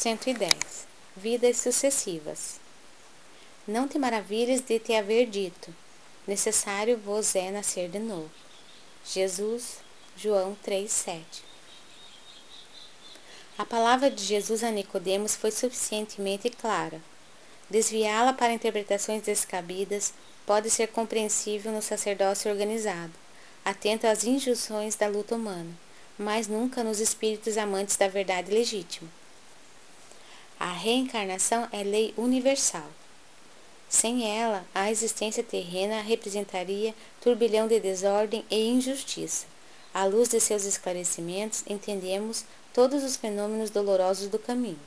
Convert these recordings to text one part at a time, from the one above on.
110 Vidas sucessivas Não te maravilhes de te haver dito, necessário vos é nascer de novo. Jesus, João 3,7 A palavra de Jesus a Nicodemos foi suficientemente clara. Desviá-la para interpretações descabidas pode ser compreensível no sacerdócio organizado, atento às injunções da luta humana mas nunca nos espíritos amantes da verdade legítima. Reencarnação é lei universal. Sem ela, a existência terrena representaria turbilhão de desordem e injustiça. À luz de seus esclarecimentos, entendemos todos os fenômenos dolorosos do caminho.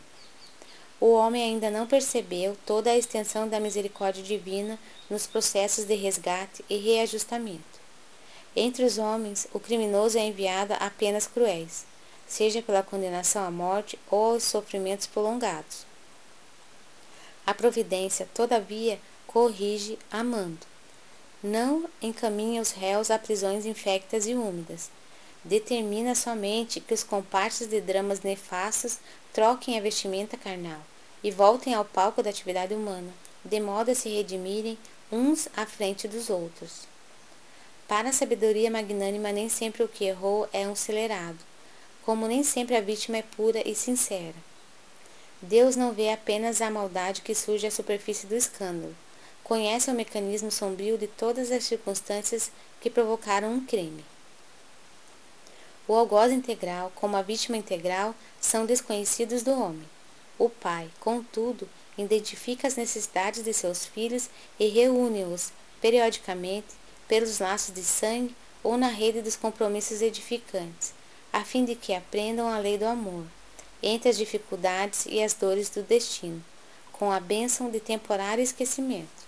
O homem ainda não percebeu toda a extensão da misericórdia divina nos processos de resgate e reajustamento. Entre os homens, o criminoso é enviado a penas cruéis, seja pela condenação à morte ou aos sofrimentos prolongados. A providência, todavia, corrige amando. Não encaminha os réus a prisões infectas e úmidas. Determina somente que os comparsas de dramas nefastos troquem a vestimenta carnal e voltem ao palco da atividade humana, de modo a se redimirem uns à frente dos outros. Para a sabedoria magnânima, nem sempre o que errou é um acelerado, como nem sempre a vítima é pura e sincera. Deus não vê apenas a maldade que surge à superfície do escândalo, conhece o mecanismo sombrio de todas as circunstâncias que provocaram um crime. O algoz integral, como a vítima integral, são desconhecidos do homem. O pai, contudo, identifica as necessidades de seus filhos e reúne-os, periodicamente, pelos laços de sangue ou na rede dos compromissos edificantes, a fim de que aprendam a lei do amor, entre as dificuldades e as dores do destino, com a bênção de temporário esquecimento.